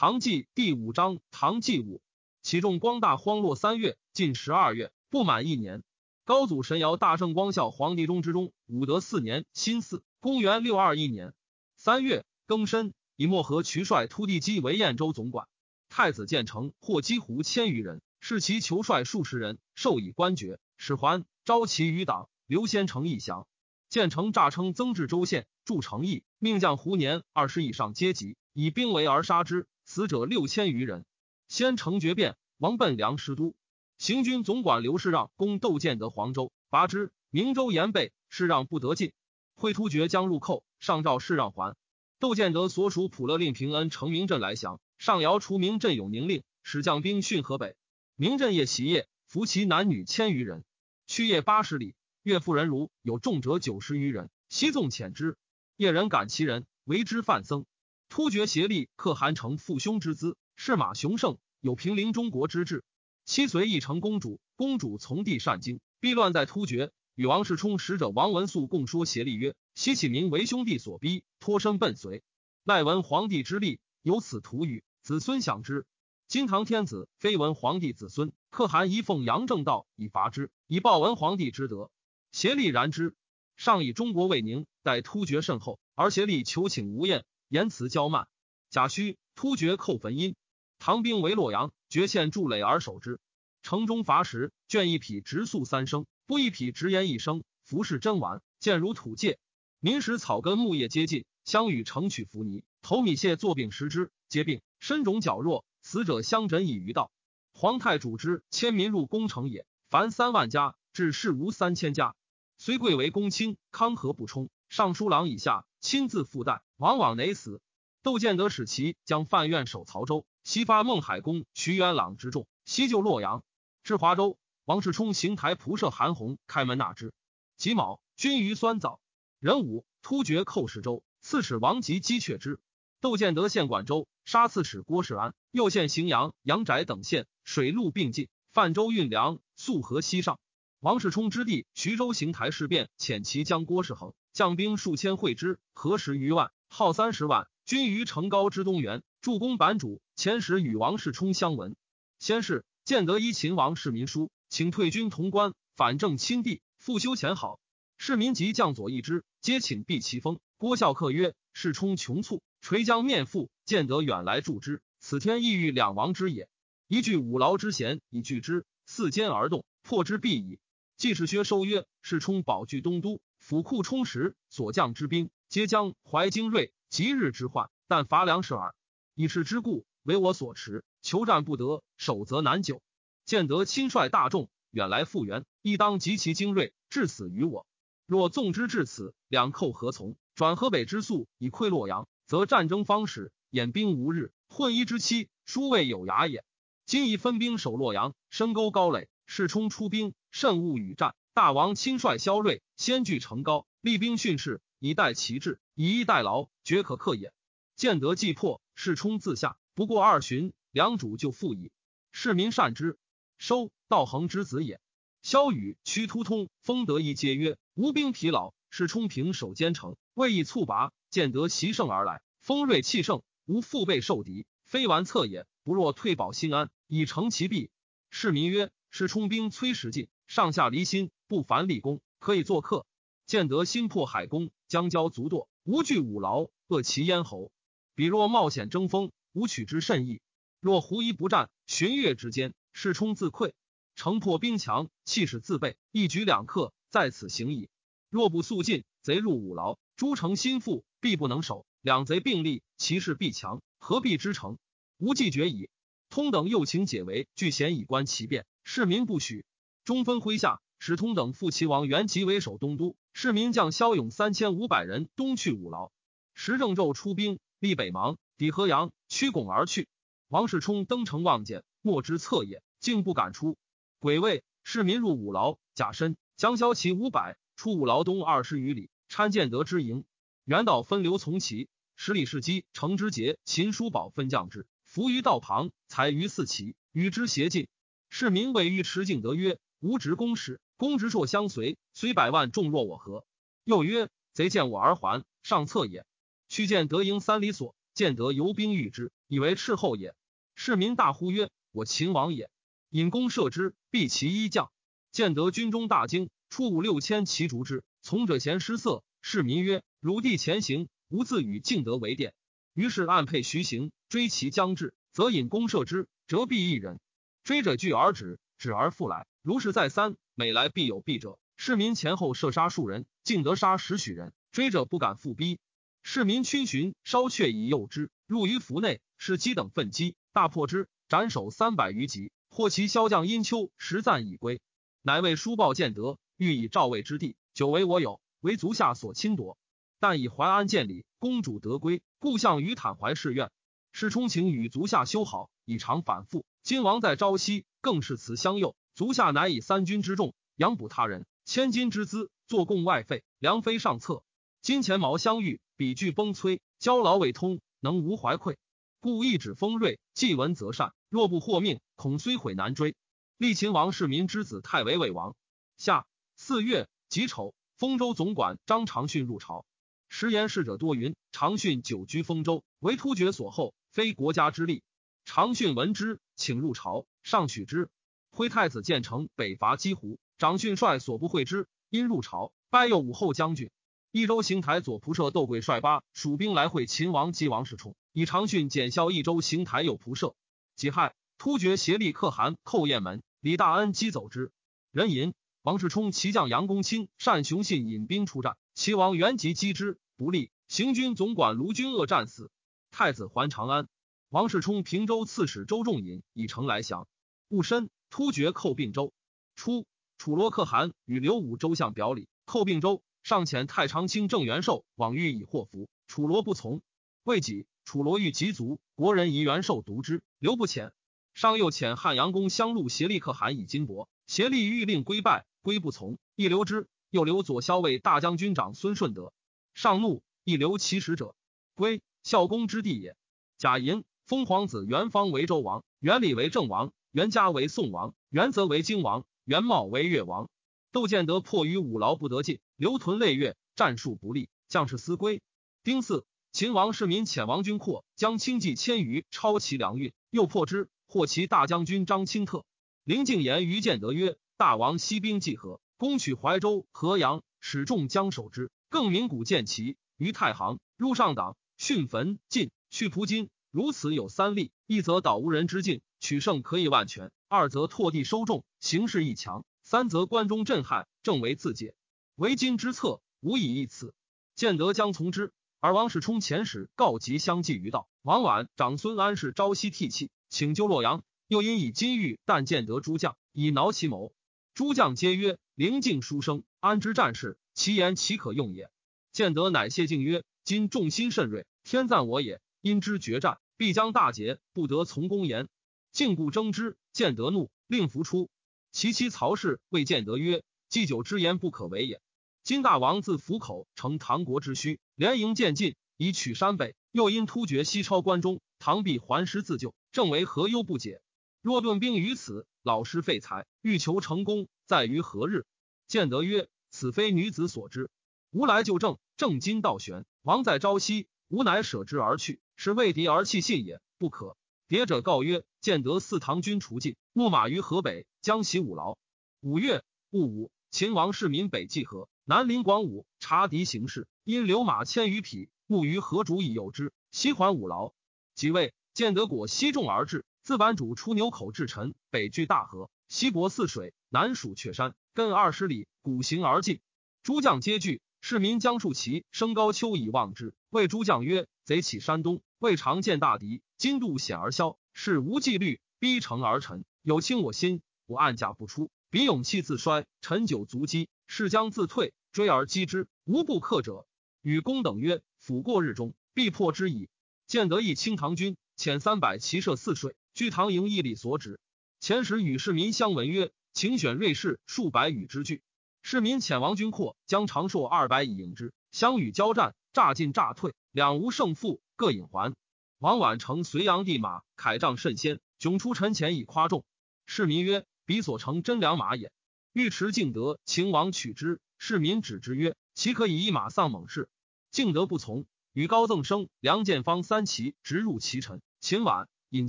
唐纪第五章，唐纪武启众光大荒落三月，近十二月，不满一年。高祖神尧大圣光孝皇帝中之中，武德四年辛巳，公元六二一年三月庚申，以漠河渠帅突地基为燕州总管。太子建成获击胡千余人，是其求帅数十人，授以官爵。使还招其余党，刘先成义降。建成诈称增至州县，筑城邑，命将胡年二十以上阶级，以兵围而杀之。死者六千余人。先成决变，王奔梁师都。行军总管刘世让攻窦建德黄州，拔之。明州严备，世让不得进。会突厥将入寇，上诏世让还。窦建德所属普勒令平恩成明镇来降，上尧除明镇永宁令，使将兵训河北。明镇夜袭夜，俘其男女千余人，去夜八十里，岳妇人如有重者九十余人，悉纵遣之。夜人赶其人，为之犯僧。突厥协力可汗成父兄之资，是马雄盛，有平陵中国之志。妻随义成公主，公主从弟善经，逼乱在突厥。与王世充使者王文素共说协力曰：“西启明为兄弟所逼，脱身奔随。赖闻皇帝之力，有此图语，子孙享之。今唐天子非闻皇帝子孙，可汗宜奉杨正道以伐之，以报文皇帝之德。协力然之。上以中国未宁，待突厥甚厚，而协力求请无厌。”言辞骄慢，贾诩突厥寇汾阴，唐兵围洛阳，绝陷筑垒而守之。城中伐时，卷一匹直粟三升，布一匹直盐一升。服饰真完，见如土芥。民食草根木叶皆尽，相与城取浮泥，投米屑作病食之，皆病。身肿脚弱，死者相枕以于道。皇太主之，迁民入宫城也，凡三万家，至世无三千家。虽贵为公卿，康和不充。尚书郎以下亲自负担，往往馁死。窦建德使其将范苑守曹州，西发孟海公徐元朗之众，西救洛阳，至华州。王世充行台仆射韩弘开门纳之。己卯，军于酸枣。壬午，突厥寇石州，刺史王吉击却之。窦建德献管州，杀刺史郭世安，又献荥阳、阳翟等县，水陆并进。泛舟运粮，溯河西上。王世充之弟徐州行台事变，遣其将郭世恒。将兵数千会之，何十余万，号三十万。军于城高之东原，助攻版主。前时与王世充相闻。先是，建德依秦王世民书，请退军潼关，反正亲帝，复修前好。世民及将左翼之，皆请避其锋。郭孝克曰：“世充穷促，垂将面腹。建德远来助之，此天意欲两王之也。一具五劳之贤，以拒之，四间而动，破之必矣。”季世薛收曰：“世充保据东都。”府库充实，所将之兵皆将怀精锐，即日之患，但乏粮食耳。以是之故，为我所持，求战不得，守则难久。见得亲率大众远来复援，亦当极其精锐，至死于我。若纵之至此，两寇何从？转河北之粟以溃洛阳，则战争方始，掩兵无日，混一之期，殊未有涯也。今以分兵守洛阳，深沟高垒，势冲出兵，慎勿与战。大王亲率骁锐，先据城高，厉兵训士，以待其志，以逸待劳，绝可克也。见得既破，势冲自下，不过二旬，良主就复矣。市民善之。收道恒之子也。萧雨屈突通，封得一皆曰：无兵疲劳，是冲平守坚城，未易猝拔。见得袭胜而来，锋锐气盛，无腹背受敌，非完策也。不若退保心安，以成其弊。市民曰：是冲兵摧石尽，上下离心。不凡立功，可以做客。见得心破海攻，将交足堕，无惧五劳，扼其咽喉。彼若冒险争锋，吾取之甚易。若狐疑不战，旬月之间，势冲自溃，城破兵强，气势自备，一举两克，在此行矣。若不速进，贼入五劳，诸城心腹，必不能守。两贼并立，其势必强，何必之城？无计决矣。通等又请解围，据险以观其变，市民不许。中分麾下。史通等复齐王元吉为首东都，市民将骁勇三千五百人东去五劳。时正昼出兵，立北邙，抵河阳，驱拱而去。王世充登城望见，莫之策也，竟不敢出。鬼位，市民入五劳，甲申，将骁骑五百出五劳东二十余里，参建德之营。元导分流从骑，十里士机程之节、秦叔宝分将之，伏于道旁，才于四骑，与之协进。市民谓尉迟敬德曰：“吾执公事。”公直硕相随，虽百万众若我何？又曰：贼见我而还，上策也。去见德营三里所，见得游兵遇之，以为斥候也。市民大呼曰：“我秦王也！”引弓射之，毙其一将。见德军中大惊，出五六千骑逐之。从者嫌失色，市民曰：“汝弟前行，吾自与敬德为殿。”于是暗配徐行，追其将至，则引弓射之，折臂一人。追者拒而止，止而复来。如是再三，每来必有避者。市民前后射杀数人，敬得杀十许人，追者不敢复逼。市民群寻，烧却以诱之，入于府内，是鸡等奋击，大破之，斩首三百余级。获其骁将殷丘实赞已归，乃为书报建德，欲以赵魏之地，久为我有，为足下所侵夺。但以淮安建礼，公主得归，故向于坦怀誓愿。是充情与足下修好，以常反复。今王在朝夕，更是辞相诱。足下乃以三军之众养补他人，千金之资作贡外费，良非上策。金钱毛相遇，比具崩摧，交劳未通，能无怀愧？故一指锋锐，既闻则善。若不获命，恐虽悔难追。立秦王世民之子太为魏王。夏四月己丑，丰州总管张长训入朝。时言事者多云，长训久居丰州，为突厥所后，非国家之力。长训闻之，请入朝，上许之。徽太子建成北伐击胡，长训率所不会之，因入朝，拜右武后将军。益州行台左仆射窦贵率八蜀兵来会秦王及王世充。以长训检校益州行台右仆射，己亥，突厥协力可汗寇雁门，李大恩击走之。人吟王世充骑将杨公卿单雄信引兵出战，齐王元吉击之不利，行军总管卢军恶战死。太子还长安，王世充平州刺史周仲隐以城来降。戊申，突厥寇并州。初，楚罗可汗与刘武周相表里，寇并州，上遣太常卿郑元寿往欲以祸福，楚罗不从。未几。楚罗欲及卒，国人疑元寿独之，留不遣。上又遣汉阳公相录协力可汗以金帛，协力欲令归拜，归不从，亦留之。又留左骁卫大将军长孙顺德，上怒，亦留其使者归。孝公之地也。贾寅，封皇子元方为周王，元礼为郑王，元嘉为宋王，元则为荆王，元茂为越王。窦建德迫于五劳不得进，留屯累月，战术不利，将士思归。丁巳。秦王世民遣王军阔将轻骑千余超其粮运，又破之，获其大将军张清特。林敬言于建德曰：“大王西兵既合，攻取怀州、河阳，使众将守之。更鸣鼓见旗于太行，入上党，训坟进去蒲津。如此有三例：一则导无人之境，取胜可以万全；二则拓地收众，形势亦强；三则关中震撼，正为自解。为今之策，无以易此。建德将从之。”而王世充遣使告急相继于道。王绾、长孙安是朝夕涕泣，请救洛阳。又因以金玉但见得诸将，以挠其谋。诸将皆曰：“灵境书生，安知战事，其言岂可用也？”建德乃谢敬曰：“今众心甚锐，天赞我也。因之决战，必将大捷，不得从公言。”敬故争之，建德怒，令伏出。其妻曹氏谓建德曰：“祭酒之言不可为也。”金大王自府口乘唐国之需，连营渐进，以取山北。又因突厥西超关中，唐必还师自救，正为何忧不解？若顿兵于此，老师废材，欲求成功，在于何日？建德曰：“此非女子所知。吾来就正，正今道玄。王在朝夕，吾乃舍之而去，是为敌而弃信也，不可。”谍者告曰：“建德四唐军除尽，牧马于河北，将袭五劳。五月戊午，秦王世民北济河。”南临广武，察敌形势，因留马千余匹，牧于河渚以诱之。西还五劳，即位，建德果西众而至，自版主出牛口至陈，北据大河，西泊泗水，南属雀山，亘二十里，古行而进。诸将皆惧，市民将树旗升高丘以望之。谓诸将曰：“贼起山东，未尝见大敌，今度险而消，是无纪律，逼城而臣，有轻我心，我暗甲不出，彼勇气自衰，陈久足击，是将自退。”追而击之，无不克者。与公等曰：“辅过日中，必破之矣。”建德义清唐军，遣三百骑射泗水，据唐营义力所指。前时与市民相闻曰：“请选锐士数百与之拒。”市民遣王军阔将长寿二百以迎之，相与交战，诈进诈退，两无胜负，各引还。王绾乘隋炀帝马，铠仗甚先，迥出陈前以夸众。市民曰：“彼所乘真良马也。”尉迟敬德秦王取之。市民止之曰：“岂可以一马丧猛士？”敬德不从，与高赠生、梁建方三骑直入其臣，秦婉，引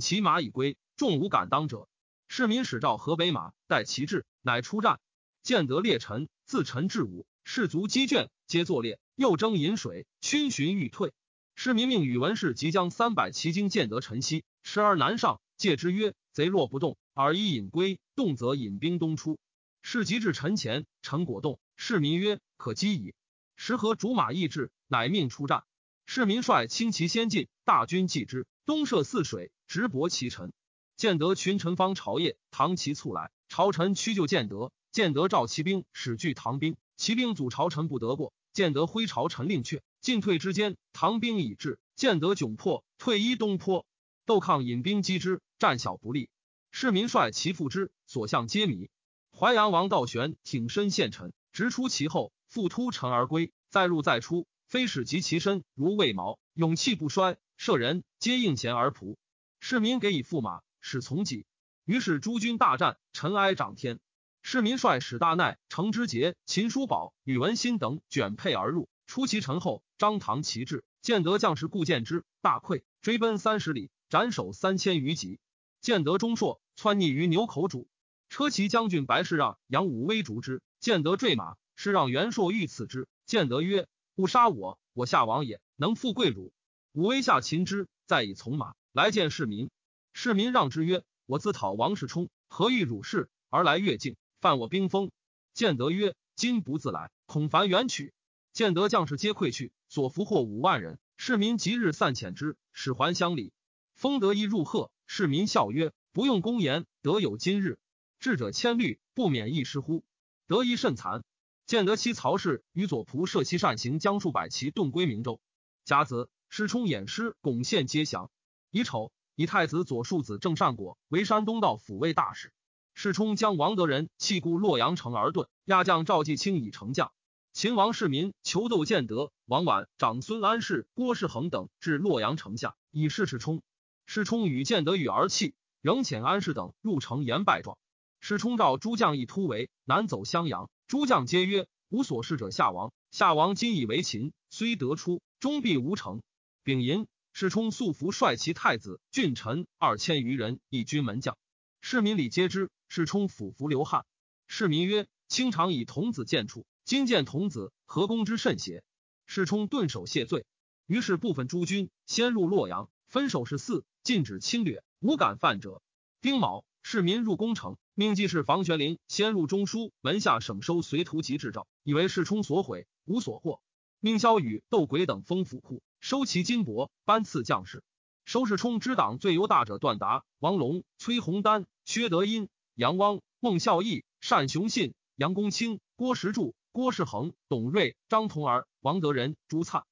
骑马以归，众无敢当者。市民使召河北马，待其至，乃出战，见得列陈，自陈至武，士卒积卷，皆作列，又争饮水，逡巡欲退。市民命宇文氏即将三百骑精见得陈豨，时而南上，戒之曰：“贼若不动，尔以引归；动则引兵东出。”士即至陈前，陈果动，市民曰：“可击矣。”时和竹马易至，乃命出战。市民率轻骑先进，大军继之，东涉泗水，直搏其臣。建德群臣方朝夜，唐其卒来，朝臣屈就建德。建德召骑兵使拒唐兵，骑兵阻朝臣不得过。建德挥朝臣令却，进退之间，唐兵已至，建德窘迫，退依东坡。窦抗引兵击之，战小不利。市民率其复之，所向皆靡。淮阳王道玄挺身献臣，直出其后。复突尘而归，再入再出，非使及其身如魏毛，勇气不衰。射人皆应贤而仆，市民给以驸马，使从己。于是诸军大战，尘埃涨天。市民率史大奈、程之杰、秦叔宝、宇文新等卷配而入，出其城后，张唐旗帜，建德将士故见之，大溃，追奔三十里，斩首三千余级。建德中硕窜匿于牛口渚，车骑将军白氏让杨武威逐之，建德坠马。是让袁硕欲刺之，建德曰：“勿杀我，我夏王也，能富贵辱。”武威下擒之，再以从马来见市民。市民让之曰：“我自讨王世充，何欲辱士而来越境，犯我兵锋？”建德曰：“今不自来，恐烦远取。”建德将士皆溃去，所俘获五万人。市民即日散遣之，使还乡里。封德一入贺，市民笑曰：“不用公言，得有今日。智者千虑，不免一失乎？德一甚残。”建德期曹氏与左仆射其善行将数百骑遁归明州。甲子，师冲掩师，巩县皆降。乙丑，以太子左庶子郑善果为山东道抚慰大使。世充将王德仁弃故洛阳城而遁。亚将赵继清以成将。秦王世民求斗建德，王绾、长孙安世、郭世恒等至洛阳城下，以示世充。世充与建德语而泣，仍遣安世等入城言败状。世充召诸将议突围，南走襄阳。诸将皆曰：“无所事者，夏王。夏王今以为秦，虽得出，终必无成。”丙寅，世充素服率其太子、郡臣二千余人，以军门将。市民礼皆知。世冲俯伏流汗。市民曰：“卿常以童子见处，今见童子，何公之甚邪？”世冲顿首谢罪。于是部分诸军先入洛阳，分守十四，禁止侵略，无敢犯者。丁卯，市民入宫城。命记事房玄龄先入中书门下省收随徒及制诏，以为世冲所毁，无所获。命萧雨、窦轨等封府库，收其金帛，颁赐将士。收世冲之党最优大者段达、王龙、崔洪丹、薛德殷、杨汪、孟孝义、单雄信、杨公卿、郭石柱、郭世恒、董瑞、张同儿、王德仁、朱灿、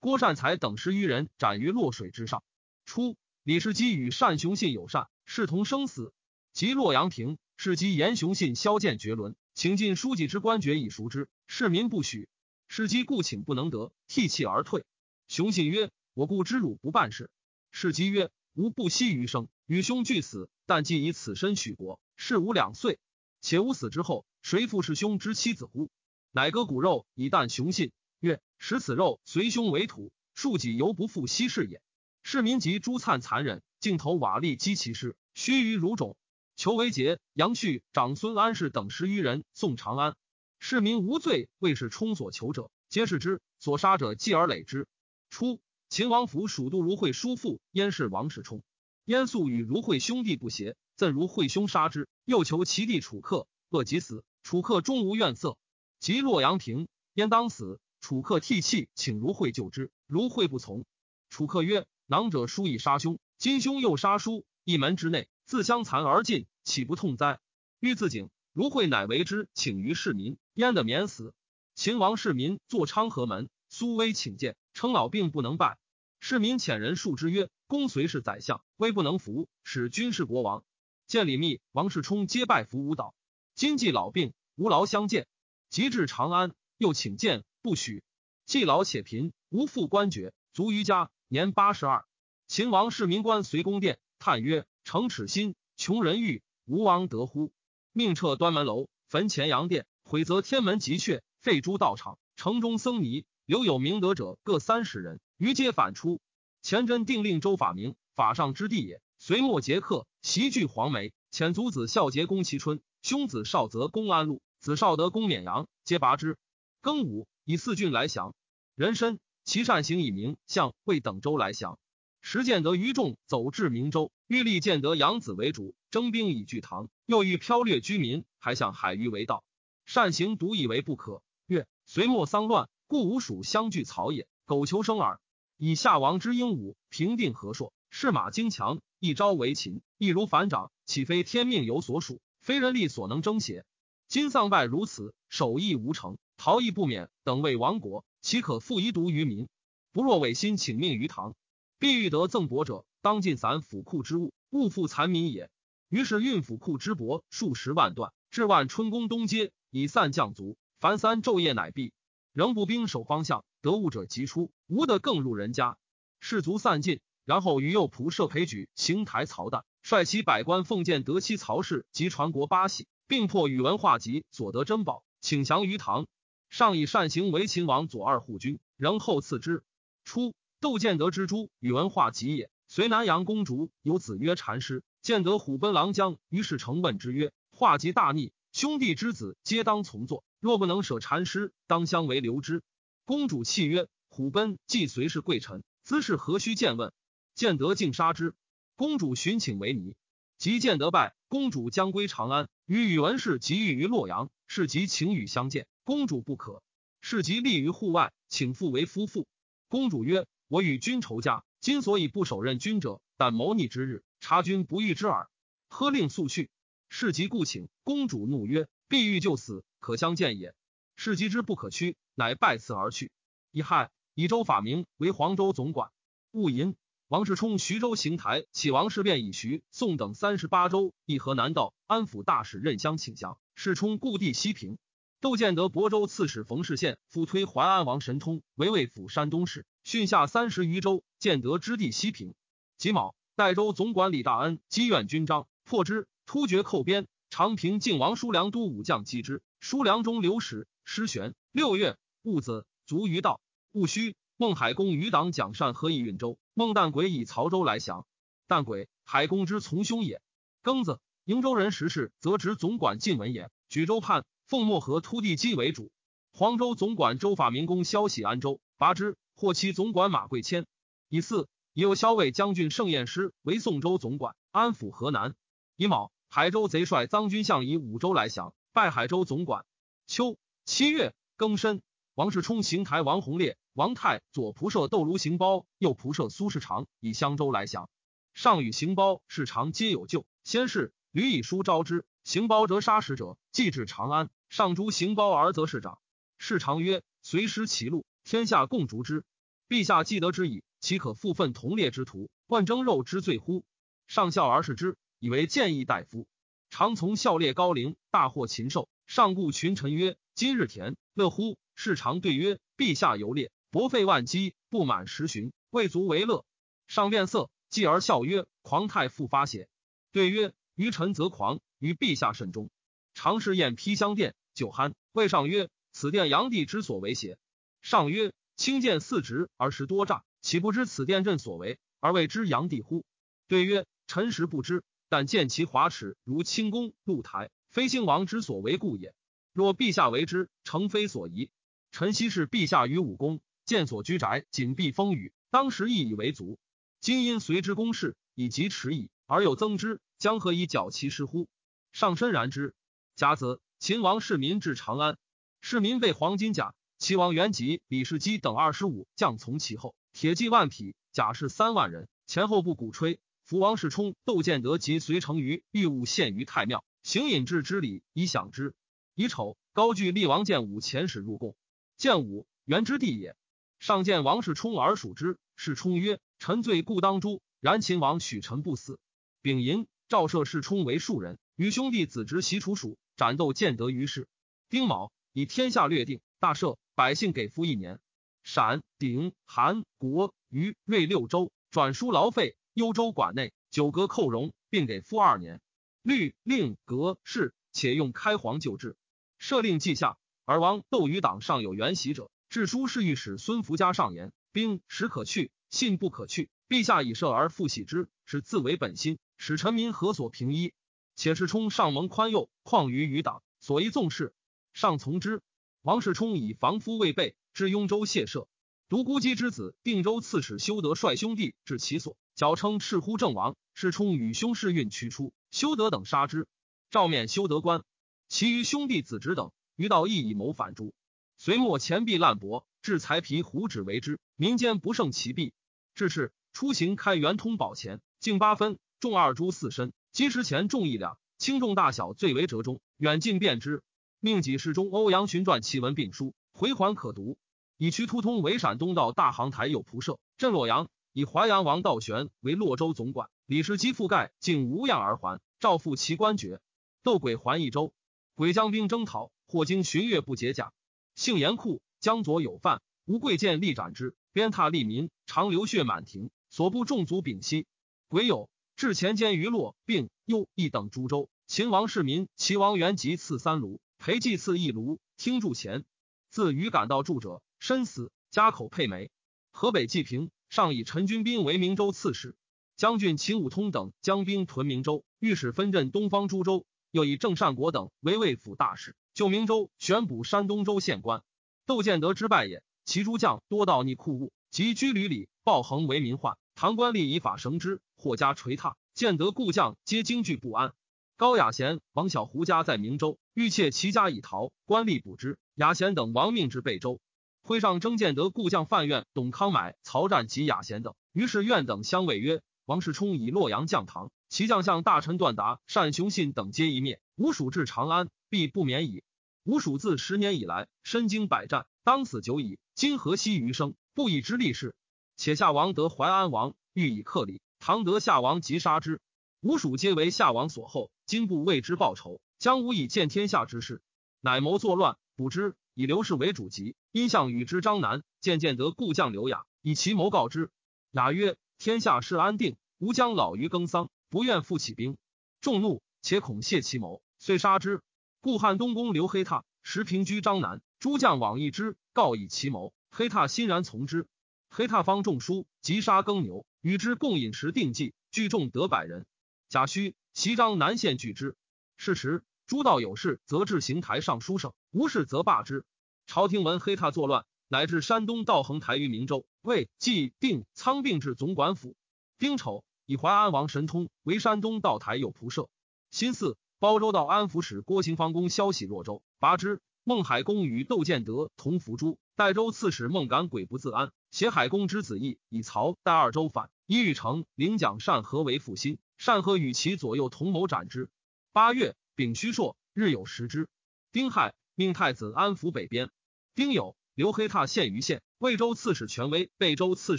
郭善才等十余人斩于洛水之上。初，李世基与单雄信友善，视同生死。及洛阳平。是及严雄信萧剑绝伦，请进书记之官爵以赎之，市民不许。是机故请不能得，涕泣而退。雄信曰：“我故知汝不办事。”是机曰：“吾不惜余生与兄俱死，但既以此身许国，事无两岁。且吾死之后，谁复是兄之妻子乎？”乃割骨肉以啖雄信，曰：“食此肉，随兄为土，庶己犹不复昔事也。”市民及朱灿残忍，尽投瓦砾击其尸，须臾如冢。裘维杰、杨旭、长孙安氏等十余人送长安，市民无罪，为是充所求者，皆是之。所杀者继而累之。初，秦王府属都如会叔父燕氏王世充，燕素与如会兄弟不协，赠如会兄杀之，又求其弟楚客，恶即死。楚客终无怨色。及洛阳亭，燕当死，楚客涕泣，请如会救之，如会不从。楚客曰：“囊者叔以杀兄，今兄又杀叔，一门之内。”自相残而尽，岂不痛哉？欲自警，如会乃为之，请于市民，焉得免死？秦王市民坐昌河门，苏威请见，称老病不能拜。市民遣人述之曰：“公随是宰相，威不能服，使君是国王。”见李密、王世充皆拜服舞蹈。今既老病，无劳相见。及至长安，又请见，不许。既老且贫，无复官爵，卒于家，年八十二。秦王市民官随宫殿，叹曰。诚耻心，穷人欲，吴王得乎？命撤端门楼，焚前阳殿，毁则天门极阙，废诸道场。城中僧尼留有明德者各三十人，余皆反出。前真定令周法明法上之地也。隋末捷克，袭据黄梅，遣族子孝节攻齐春，兄子少则攻安陆，子少德攻勉阳，皆拔之。庚午，以四郡来降。人参，其善行以明相为等州来降。时建德于众走至明州，欲立建德养子为主，征兵以拒唐。又欲剽掠居民，还向海虞为道。善行独以为不可。曰：隋末丧乱，故吴蜀相聚草也。苟求生耳。以夏王之英武平定河朔，士马精强，一朝为秦，易如反掌，岂非天命有所属，非人力所能争邪？今丧败如此，守义无成，逃逸不免，等为亡国，岂可复遗毒于民？不若违心请命于唐，必欲得赠帛者，当尽散府库之物，勿复残民也。于是运府库之帛数十万段，至万春宫东街，以散将卒。凡三昼夜乃毕，仍不兵守方向。得物者即出，无的更入人家。士卒散尽，然后于右仆射裴举行台曹旦，率其百官奉见得妻曹氏及传国八喜，并破宇文化及所得珍宝，请降于唐。上以善行为秦王左二护军，仍后赐之。初，窦建德之诸宇文化及也。随南阳公主有子曰禅师，建德虎奔郎将，于是成问之曰：“化及大逆，兄弟之子皆当从作，若不能舍禅师，当相为留之。”公主泣曰：“虎贲既随是贵臣，姿势何须见问？”建德竟杀之。公主寻请为尼。及建德败，公主将归长安，与宇文氏集遇于洛阳。是即请与相见，公主不可。是即立于户外，请父为夫妇。公主曰：“我与君仇家，今所以不守任君者，但谋逆之日，察君不遇之耳。”喝令速去。是即故请。公主怒曰：“必欲就死，可相见也。”是即之不可屈。乃拜辞而去。乙亥，以州法名为黄州总管。戊寅，王世充徐州行台，启王事变以徐、宋等三十八州，议河南道安抚大使任乡请降。世充故地西平。窦建德亳州刺史冯世宪复推淮安王神通为魏府山东事，训下三十余州。建德之地西平。己卯，代州总管李大恩积怨军章，破之，突厥寇边。长平靖王叔良都武将击之，叔良中流矢，失玄。六月。戊子，卒于道。戊戌，孟海公余党蒋善何以运州？孟旦鬼以曹州来降。旦鬼，海公之从兄也。庚子，瀛州人时事，则执总管晋文也，举州叛，奉漠河突地基为主。黄州总管周法明公萧喜安州，拔之。获其总管马贵谦。乙巳，已有骁卫将军盛彦师为宋州总管，安抚河南。乙卯，海州贼帅臧军相以五州来降，拜海州总管。秋七月庚申。王世充行台，王弘烈、王泰左仆射窦卢行包，右仆射苏世长以襄州来降。上与行包、世长皆有救。先是，屡以书招之。行包折杀使者，寄至长安。上诛行包而责事长。世长曰：“随师其路，天下共逐之。陛下既得之矣，岂可复愤同列之徒，万争肉之罪乎？”上笑而视之，以为谏议大夫。常从孝烈高陵，大获禽兽。上故群臣曰：“今日田乐乎？”世常对曰：“陛下游猎，薄费万机，不满十旬，未足为乐。”上变色，继而笑曰：“狂太复发邪？”对曰：“愚臣则狂，于陛下甚忠。”常侍宴披香殿，酒酣，谓上曰：“此殿炀帝之所为邪？”上曰：“轻见四职而食多诈，岂不知此殿朕所为，而谓之炀帝乎？”对曰：“臣实不知，但见其华耻如清宫露台，非兴王之所为故也。若陛下为之，诚非所宜。”臣昔是陛下于武功，见所居宅紧闭风雨，当时亦以为足。今因随之公事以及迟矣，而又增之，将何以矫其师乎？上身然之。甲子，秦王世民至长安，世民备黄金甲，齐王元吉、李世基等二十五将从其后，铁骑万匹，甲士三万人，前后不鼓吹。福王世充、窦建德及随成于御物献于太庙，行引至之礼以享之。乙丑，高句厉王建武遣使入贡。建武，元之地也。上见王世充而属之，世充曰：“臣罪故当诛。然秦王许臣不死。”丙寅，赵赦世充为庶人，与兄弟子侄袭楚蜀，斩斗建德于市。丁卯，以天下略定，大赦，百姓给付一年。陕、鼎、韩、国、虞、瑞六州转输劳费，幽州管内九阁寇戎，并给付二年。律令格式，且用开皇旧制，赦令记下。而王窦于党尚有原袭者，致书侍御史孙福家上言：兵实可去，信不可去。陛下以赦而复喜之，是自为本心，使臣民何所平一？且世充上蒙宽宥，况于余党，所宜纵事，上从之。王世充以防夫未备，至雍州谢赦。独孤姬之子定州刺史修德率兄弟至其所，矫称赤呼正王。世充与兄世运驱出，修德等杀之。诏免修德官，其余兄弟子侄等，于道义以谋反诛。隋末钱币滥薄，制财皮胡纸为之，民间不胜其弊。至是出行开圆通宝钱，径八分，重二铢四身，金石钱重一两，轻重大小最为折中，远近便之。命己世中欧阳询撰其文并书，回还可读。以渠突通为陕东道大行台右仆射，镇洛阳。以淮阳王道玄为洛州总管，李世基覆盖，竟无恙而还。诏复其官爵。斗鬼还益州，鬼将兵征讨，或经巡阅不解甲，性严酷，江左有犯，吴贵贱力斩之。鞭挞利民，常流血满庭，所部众族丙息。鬼有至前监于洛，并又一等诸州。秦王世民，齐王元吉赐三卢。裴祭赐一卢，听住前。自余赶到住者，身死。家口配梅。河北济平上以陈军兵为明州刺史，将军秦武通等将兵屯明州，御史分镇东方诸州。又以郑善国等为魏府大使，救明州，选补山东州县官。窦建德之败也。其诸将多盗逆库物，及居屡里，暴横为民患。唐官吏以法绳之，或加捶踏。建德故将皆惊惧不安。高雅贤、王小胡家在明州，欲窃其家以逃，官吏捕之。雅贤等亡命至贝州。会上征建德故将范愿、董康买、曹战及雅贤等。于是愿等相谓曰：“王世充以洛阳降唐，其将相大臣段达、单雄信等皆一灭。吴蜀至长安，必不免矣。吴蜀自十年以来，身经百战，当死久矣。今何惜余生，不以之立事？且夏王得淮安王，欲以克礼，唐得夏王，即杀之。吴蜀皆为夏王所厚。”今不为之报仇，将无以见天下之事，乃谋作乱，卜之以刘氏为主籍。因向与之张南，渐渐得故将刘雅，以其谋告之。雅曰：“天下事安定，吾将老于耕桑，不愿复起兵。”众怒，且恐泄其谋，遂杀之。故汉东宫刘黑闼时平居张南，诸将往诣之，告以其谋。黑闼欣然从之。黑闼方中书，急杀耕牛，与之共饮食定计，聚众得百人。贾诩。齐张南县拒之。是时，诸道有事，则至邢台上书圣；无事，则罢之。朝廷闻黑闼作乱，乃至山东道衡台于明州。魏既定仓并至总管府。丁丑，以淮安王神通为山东道台右仆射。辛巳，包州道安抚使郭行方公消息洛州，拔之。孟海公与窦建德同伏诛。代州刺史孟敢鬼不自安，挟海公之子义，以曹代二州反。伊欲成领蒋善和为复心。善和与其左右同谋斩之。八月，丙戌朔，日有食之。丁亥，命太子安抚北边。丁酉，刘黑闼献于县。魏州刺史权威、贝州刺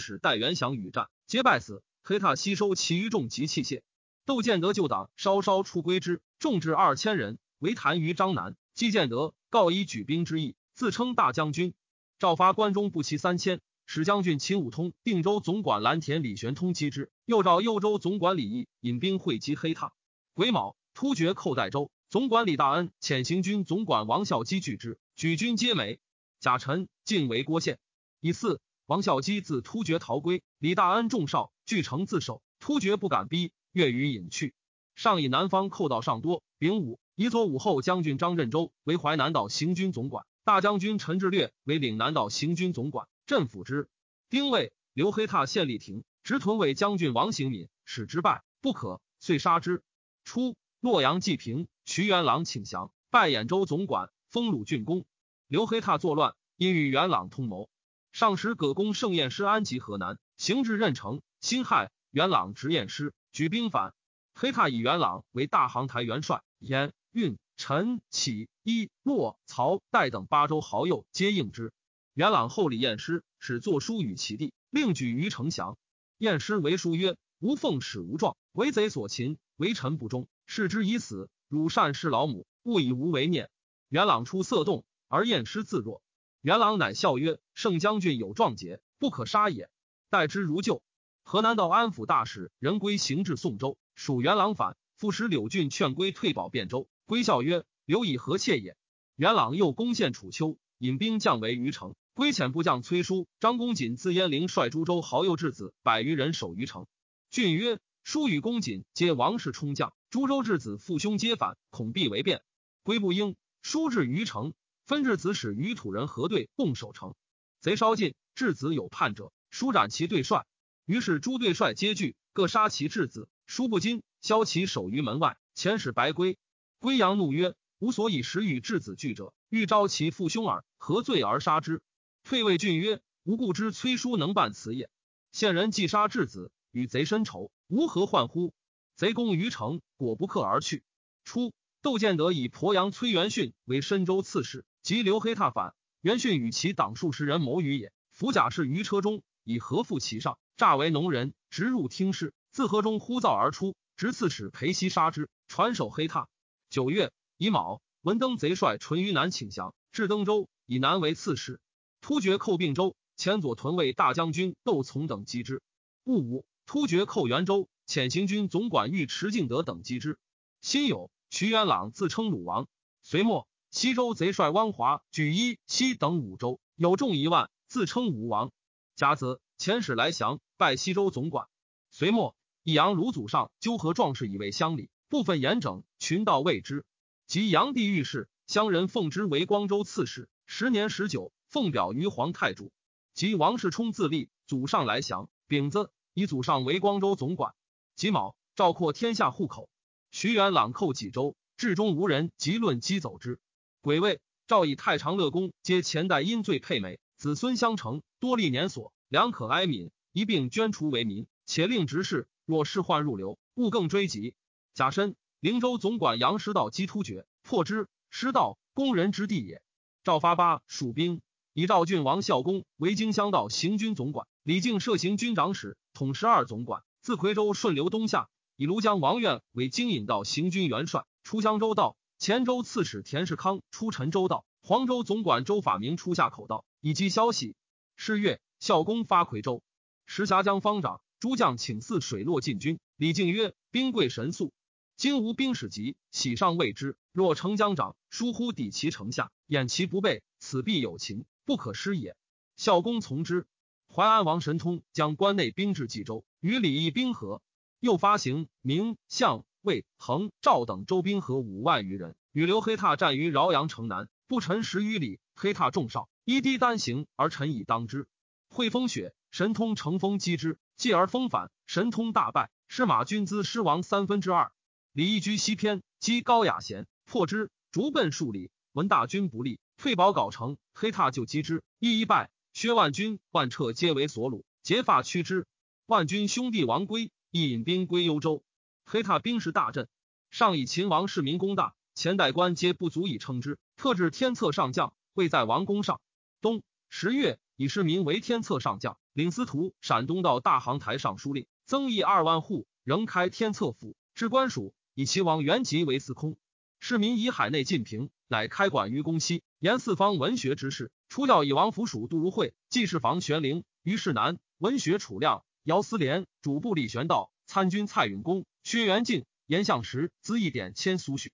史戴元祥与战，皆败死。黑闼吸收其余众及器械。窦建德旧党稍稍出归之，众至二千人，为谈于张南。季建德告以举兵之意，自称大将军。诏发关中不齐三千。使将军秦武通、定州总管蓝田李玄通击之。又召幽州总管李毅引兵会击黑闼。癸卯，突厥寇代州，总管李大恩遣行军总管王孝基拒之，举军皆美。甲辰，进为郭县。乙巳，王孝基自突厥逃归，李大恩众少，据城自守，突厥不敢逼，越于隐去。上以南方寇盗尚多。丙午，以左武后将军张振州为淮南道行军总管，大将军陈志略为岭南道行军总管。镇抚之。丁未，刘黑闼献立亭，执屯卫将军王行敏，使之败，不可，遂杀之。初，洛阳济平，徐元朗请降，拜兖州总管，封鲁郡公。刘黑闼作乱，因与元朗通谋。上使葛公盛宴师安吉河南，行至任城，辛亥，元朗执宴师，举兵反。黑闼以元朗为大行台元帅，燕、运、陈、启、伊、洛、曹、代等八州好友皆应之。元朗后礼晏师，使作书与其弟，另举于城降。晏师为书曰：“吾奉使无状，为贼所擒，为臣不忠，视之以死。汝善事老母，勿以无为念。”元朗出色动，而晏师自若。元朗乃笑曰：“圣将军有壮节，不可杀也。待之如旧。”河南道安抚大使人归行至宋州，属元朗反，复使柳郡劝归退保汴州。归笑曰：“刘以何妾也？”元朗又攻陷楚丘。引兵将围虞城，归遣部将崔叔、张公瑾自鄢陵率诸州豪右质子百余人守虞城。郡曰：“叔与公瑾皆王室冲将，诸州质子父兄皆反，恐必为变。归不应。叔至于城，分质子使与土人合队共守城。贼稍近，质子有叛者，叔斩其对帅。于是诸队帅皆惧，各杀其质子。叔不禁，削其首于门外，遣使白归。归阳怒曰：‘吾所以时与质子惧者，欲招其父兄耳，何罪而杀之？’退位郡曰：‘吾故知崔叔能办此也。现人既杀质子，与贼深仇，吾何患乎？’贼攻于城，果不克而去。初，窦建德以鄱阳崔元训为深州刺史，及刘黑闼反，元训与其党数十人谋于也。伏甲士于车中，以何负其上，诈为农人，直入厅室。自河中呼啸而出，执刺史裴熙杀之，传首黑闼。九月乙卯，文登贼帅淳于南请降，至登州，以南为刺史。突厥寇并州，前左屯卫大将军窦从等击之。戊午，突厥寇元州，遣行军总管尉迟敬德等击之。辛酉，徐元朗自称鲁王。隋末，西周贼帅汪华举一、西等五州，有众一万，自称吴王。甲子，遣使来降，拜西周总管。隋末。益阳卢祖上纠合壮士以为乡里，部分严整，群盗畏之。及炀帝御史，乡人奉之为光州刺史。时年十九，奉表于皇太主。及王世充自立，祖上来降。丙子，以祖上为光州总管。己卯，赵括天下户口。徐元朗寇济州，至中无人，即论击走之。癸未，赵以太常乐公皆前代因罪配美，子孙相承，多历年所，良可哀悯，一并捐除为民，且令执事。若仕患入流，勿更追及。甲申，灵州总管杨师道击突厥，破之。师道，攻人之地也。赵发八蜀兵，以赵郡王孝公为荆襄道行军总管，李靖摄行军长史，统十二总管。自夔州顺流东下，以庐江王苑为京引道行军元帅，出襄州道。前州刺史田世康出陈州道。黄州总管周法明出下口道，以及消息。是月，孝公发夔州，石峡江方长。诸将请泗水落进军。李靖曰：“兵贵神速，今无兵使急，喜上谓之。若成江长，疏忽抵其城下，掩其不备，此必有情，不可失也。”孝公从之。淮安王神通将关内兵至冀州，与李义兵合，又发行明、相、魏、恒、赵等州兵合五万余人，与刘黑闼战于饶阳城南，不陈十余里。黑闼众少，一滴单行而臣以当之。会风雪，神通乘风击之。继而风反，神通大败，失马军资失亡三分之二。李义居西偏，击高雅贤，破之，逐奔数里。闻大军不利，退保皋城。黑闼就击之，一一败。薛万军、万彻皆为所虏，结发驱之。万军兄弟王归，亦引兵归幽州。黑闼兵势大振，上以秦王世民功大，前代官皆不足以称之，特制天策上将，位在王宫上。冬十月，以世民为天策上将。领司徒、陕东道大行台尚书令，增邑二万户，仍开天策府，置官署，以齐王元吉为司空。市民以海内进平，乃开馆于宫西，言四方文学之事。出教以王府属杜如晦，记事房玄龄，于世南文学储量，姚思廉主簿李玄道，参军蔡允公，薛元敬、严相时资一点迁苏许。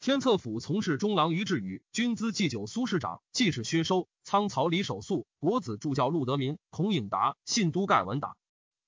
天策府从事中郎于志宇，军资祭酒苏市长，记事薛收，仓曹李守素，国子助教陆德明，孔颖达，信都盖文达。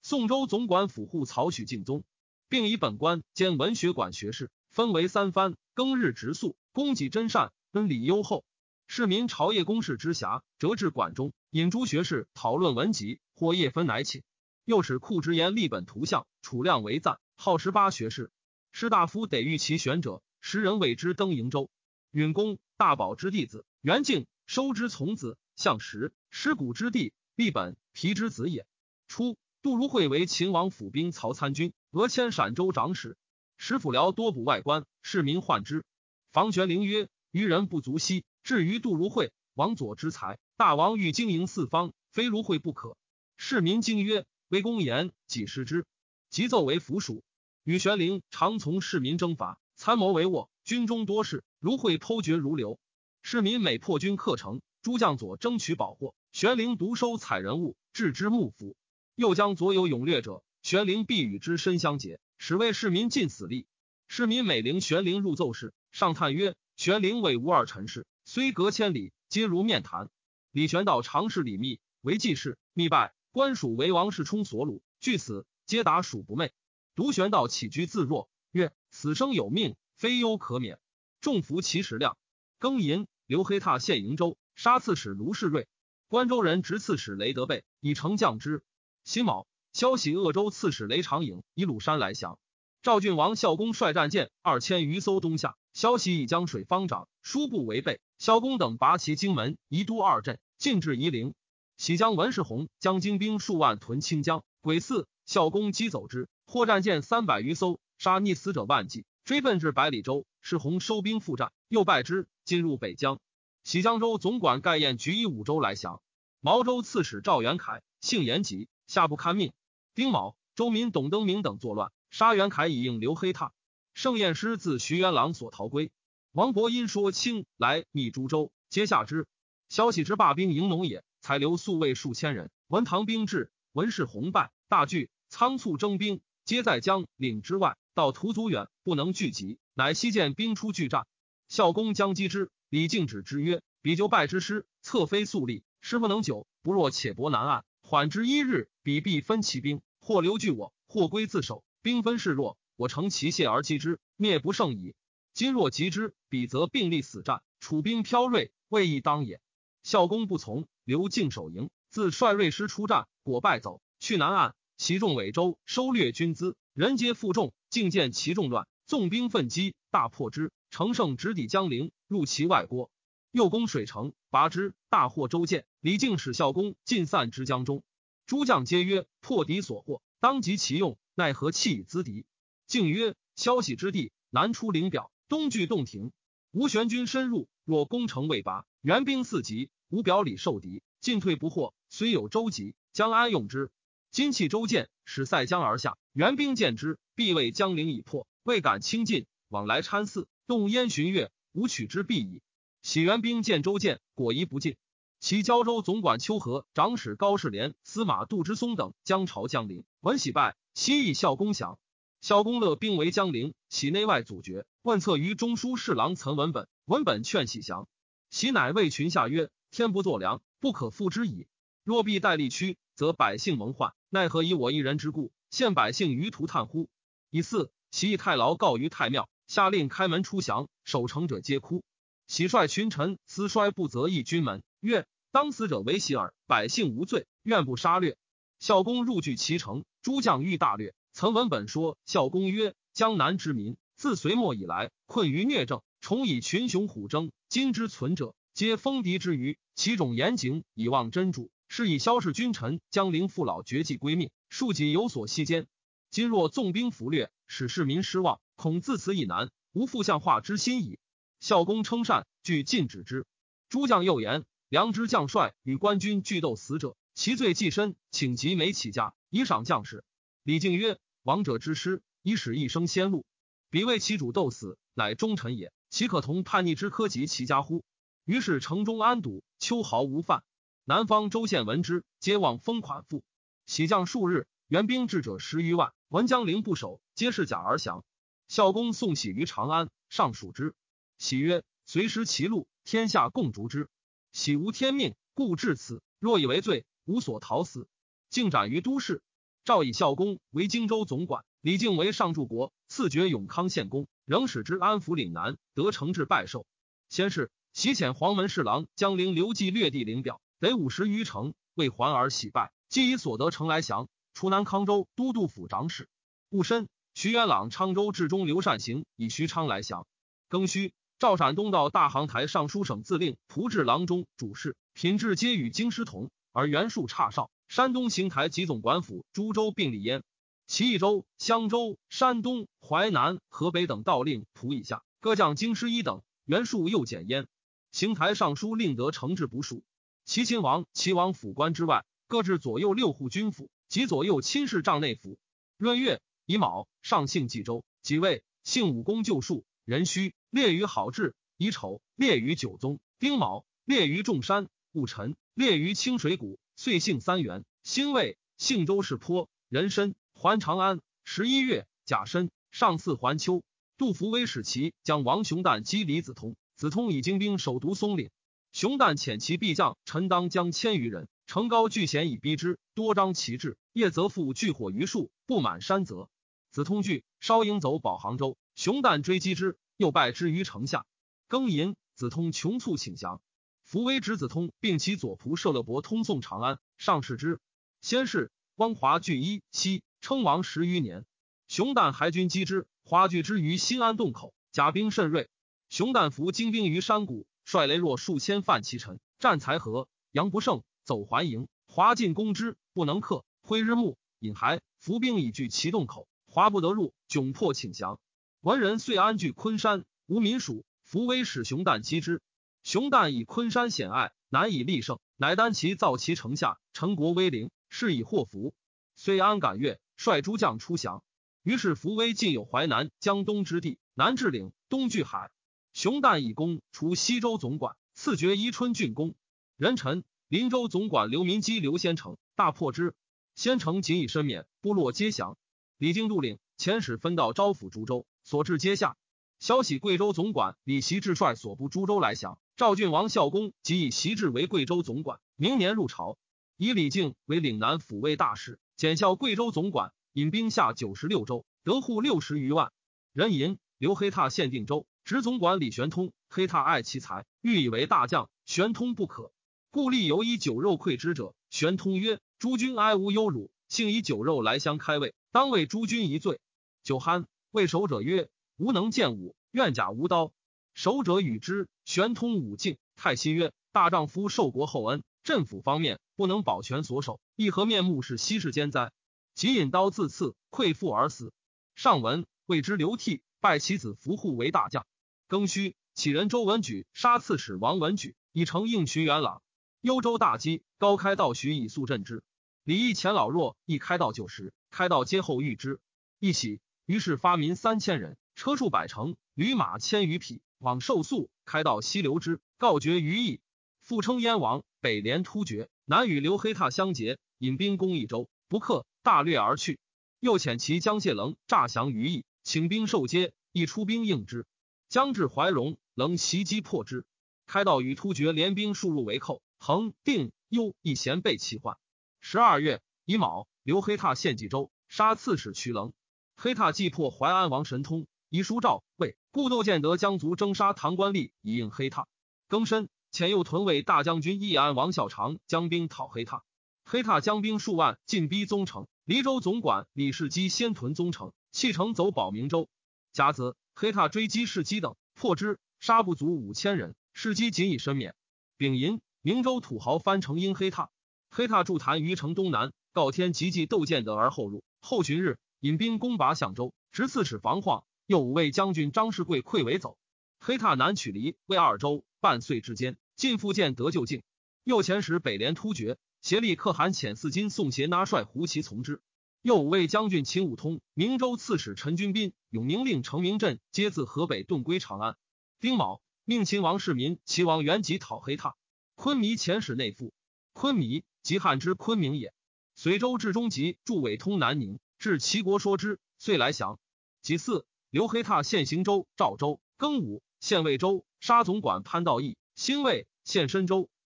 宋州总管府护曹许敬宗，并以本官兼文学馆学士，分为三藩，庚日直宿，供给真善，恩礼优厚。市民朝夜公事之暇，折至馆中，引诸学士讨论文集，或夜分乃寝。又使库直言立本图像，储量为赞，号十八学士。士大夫得遇其选者。时人谓之登瀛州，允公大宝之弟子，元敬收之从子，向时师古之地，立本皮之子也。初，杜如晦为秦王府兵曹参军，俄迁陕州长史，使府僚多补外官，市民患之。房玄龄曰：“余人不足惜，至于杜如晦，王佐之才，大王欲经营四方，非如晦不可。”市民惊曰：“为公言，几时之？”即奏为府属。与玄龄常从市民征伐。参谋帷幄，军中多事，如会剖决如流。市民每破军克城，诸将佐争取宝货，玄灵独收采人物，置之幕府。又将左有勇略者，玄灵必与之身相结，使为市民尽死力。市民每领玄灵入奏事，上叹曰：“玄灵为吾二臣事，虽隔千里，皆如面谈。”李玄道常侍李密为记事，密拜官属为王世充所虏，据此皆答属不昧。独玄道起居自若，曰：“此生有命，非忧可免。”众服其食量。庚寅，刘黑闼献瀛州，杀刺史卢世瑞。关州人执刺史雷德备，以成降之。辛卯，消息鄂州刺史雷长颖以鲁山来降。赵郡王孝公率战舰二千余艘东下，消息以江水方涨，殊不违背。孝公等拔其荆门、宜都二镇，进至夷陵。喜将文世宏将精兵数万屯清江。癸巳，孝公击走之，获战舰三百余艘，杀溺死者万计，追奔至百里州。世宏收兵复战，又败之，进入北疆。喜江州总管盖彦举以五州来降。毛州刺史赵元凯性严急，下不堪命。丁卯，州民董登明等作乱。杀元凯以应刘黑闼，盛彦师自徐元朗所逃归。王伯因说清来密诸州，皆下之。消息之罢兵迎农也，才留宿卫数千人。文唐兵至，文氏宏败，大惧，仓促征兵，皆在江岭之外。到途阻远，不能聚集，乃西见兵出拒战。孝公将击之，李敬止之曰：“彼就败之师，侧非速力，师不能久，不若且搏南岸，缓之一日，彼必分其兵，或留拒我，或归自守。”兵分势弱，我乘其懈而击之，灭不胜矣。今若击之，彼则并立死战，楚兵飘锐，未易当也。孝公不从，刘敬守营，自率锐师出战，果败走，去南岸。袭众尾州，收掠军资，人皆负重。敬见其众乱，纵兵奋击，大破之。乘胜直抵江陵，入其外郭。又攻水城，拔之，大获周舰。李靖使孝公尽散之江中。诸将皆曰：破敌所获，当及其用。奈何弃以资敌？敬曰：“消息之地，南出灵表，东据洞庭。吴玄军深入，若攻城未拔，援兵四级，无表里受敌，进退不获。虽有舟楫，将安用之？今弃舟舰，使塞江而下，援兵见之，必谓江陵已破，未敢轻进，往来参泗，动烟巡月，吾取之必矣。喜援兵见舟舰，果疑不进。其交州总管秋和长史高士廉、司马杜之松等将朝江陵，闻喜败。”西以孝公降，孝公乐兵为江陵，喜内外阻绝。问策于中书侍郎岑文本，文本劝喜降。喜乃谓群下曰：“天不作良，不可复之矣。若必待力屈，则百姓蒙患。奈何以我一人之故，陷百姓于涂炭乎？”以四，喜以太牢告于太庙，下令开门出降，守城者皆哭。喜率群臣思衰不择一军门，曰：“当死者为喜耳，百姓无罪，愿不杀掠。”孝公入据其城。诸将欲大略，曾文本说孝公曰：“江南之民自隋末以来，困于虐政，重以群雄虎争。今之存者，皆封敌之余，其种严谨以望真主，是以萧氏君臣江陵父老绝迹归命，庶几有所息间。今若纵兵俘掠，使市民失望，恐自此以南无复相化之心矣。”孝公称善，具禁止之。诸将又言：“良知将帅与官军俱斗死者，其罪既深，请即没起家。”以赏将士。李靖曰：“王者之师，以使一生先路。彼为其主斗死，乃忠臣也。岂可同叛逆之科及其家乎？”于是城中安堵，秋毫无犯。南方州县闻之，皆望封款付。喜将数日，援兵至者十余万。闻江陵不守，皆是假而降。孝公送喜于长安，上属之。喜曰：“随时其路，天下共逐之。喜无天命，故至此。若以为罪，无所逃死。”竟斩于都市。赵以孝公为荆州总管，李靖为上柱国，赐爵永康县公，仍使之安抚岭南，得承制拜寿。先是，袭遣黄门侍郎江陵刘季略地陵表，得五十余城，为还而喜败。既以所得城来降，除南康州都督府长史。戊申，徐元朗昌州治中刘善行以徐昌来降。庚戌，赵陕东道大行台尚书省自令仆至郎中主事，品质皆与京师同，而袁术差少。山东邢台及总管府、株洲并立焉。其益州、襄州、山东、淮南、河北等道令仆以下，各将京师一等。袁术又减焉。邢台尚书令得承制不数。齐亲王、齐王府官之外，各置左右六户军府及左右亲事帐内府。闰月乙卯，上幸冀州。己未，姓武公救术。壬戌，列于好志。乙丑，列于九宗。丁卯，列于众山。戊辰，列于清水谷。岁姓三元，辛未，姓周氏坡，壬申，还长安。十一月，甲申，上巳还秋。杜伏威使其将王雄旦击李子通，子通以精兵守独松岭。熊旦遣其必将陈当将千余人，城高巨险以逼之，多张旗帜。夜则复聚火于树，不满山泽。子通惧，稍应走保杭州。熊旦追击之，又败之于城下。庚寅，子通穷促请降。伏威执子通，并其左仆射勒伯通送长安，上使之。先是，汪华聚一西，称王十余年。熊旦还军击之，华聚之于新安洞口，甲兵甚锐。熊旦伏精兵于山谷，率雷若数千犯其臣，战才和，杨不胜，走还营。华进攻之，不能克。挥日暮，引还，伏兵已据其洞口，华不得入，窘迫请降。文人遂安据昆山，无民属。伏威使熊旦击之，熊旦以昆山险隘，难以立胜，乃单骑造其城下，陈国威灵，是以祸福。虽安感悦，率诸将出降。于是伏威尽有淮南、江东之地，南至岭，东据海。熊旦以功，除西州总管，赐爵宜春郡公。人臣林州总管刘民基、刘先成大破之，先成仅以身免，部落皆降。李靖度领遣使分道招抚诸州，所至皆下。消息贵州总管李袭志率所部诸州来降。赵郡王孝公即以袭志为贵州总管，明年入朝。以李靖为岭南抚慰大使，检校贵州总管，引兵下九十六州，得户六十余万。人吟刘黑闼县定州。执总管李玄通，黑闼爱其才，欲以为大将。玄通不可，故立有以酒肉馈之者。玄通曰：“诸君哀无忧辱，幸以酒肉来相开胃，当为诸君一醉。”酒酣，为守者曰：“吾能见武，愿甲无刀。”守者与之。玄通武敬，太息曰：“大丈夫受国厚恩，镇府方面不能保全所守，亦何面目是昔世间哉？”即引刀自刺，溃腹而死。上文谓之流涕，拜其子伏护为大将。庚戌，启人周文举杀刺史王文举，以成应徐元朗。幽州大饥，高开道徐以速镇之。李毅前老弱，亦开道九十，开道皆后遇之。一起，于是发民三千人，车数百乘，驴马千余匹，往受粟。开道西流之，告绝于邑。复称燕王，北连突厥，南与刘黑闼相结，引兵攻益州，不克，大掠而去。又遣其将谢棱诈降于邑，请兵受接，亦出兵应之。将至怀荣，能袭击破之。开道与突厥联兵数入为寇，恒定幽亦咸被其患。十二月乙卯，刘黑闼献冀州，杀刺史渠棱。黑闼既破淮安王神通，遗书诏魏，故窦建德将卒征杀唐官吏以应黑闼。庚申，遣右屯卫大将军义安王孝长将兵讨黑闼。黑闼将兵数万进逼宗城，黎州总管李世基先屯宗城，弃城走保明州。甲子。黑闼追击世基等，破之，杀不足五千人。世基仅以身免。丙寅，明州土豪翻成因黑闼。黑闼筑坛于城东南，告天急计窦建德而后入。后旬日，引兵攻拔相州，执刺史防晃，右武卫将军张世贵溃围走。黑闼南取黎、魏二州，半岁之间，晋复建德就境。右遣使北连突厥，协力可汗遣四金宋协拿帅胡骑从之。右武卫将军秦武通、明州刺史陈君斌、永宁令程明镇皆自河北遁归长安。丁卯，命秦王世民齐王元吉讨黑闼。昆弥遣使内附。昆弥，即汉之昆明也。随州至中吉，驻伪通南宁，至齐国说之，遂来降。己巳，刘黑闼现行州、赵州。庚午，献魏州，杀总管潘道义。兴魏，献深州。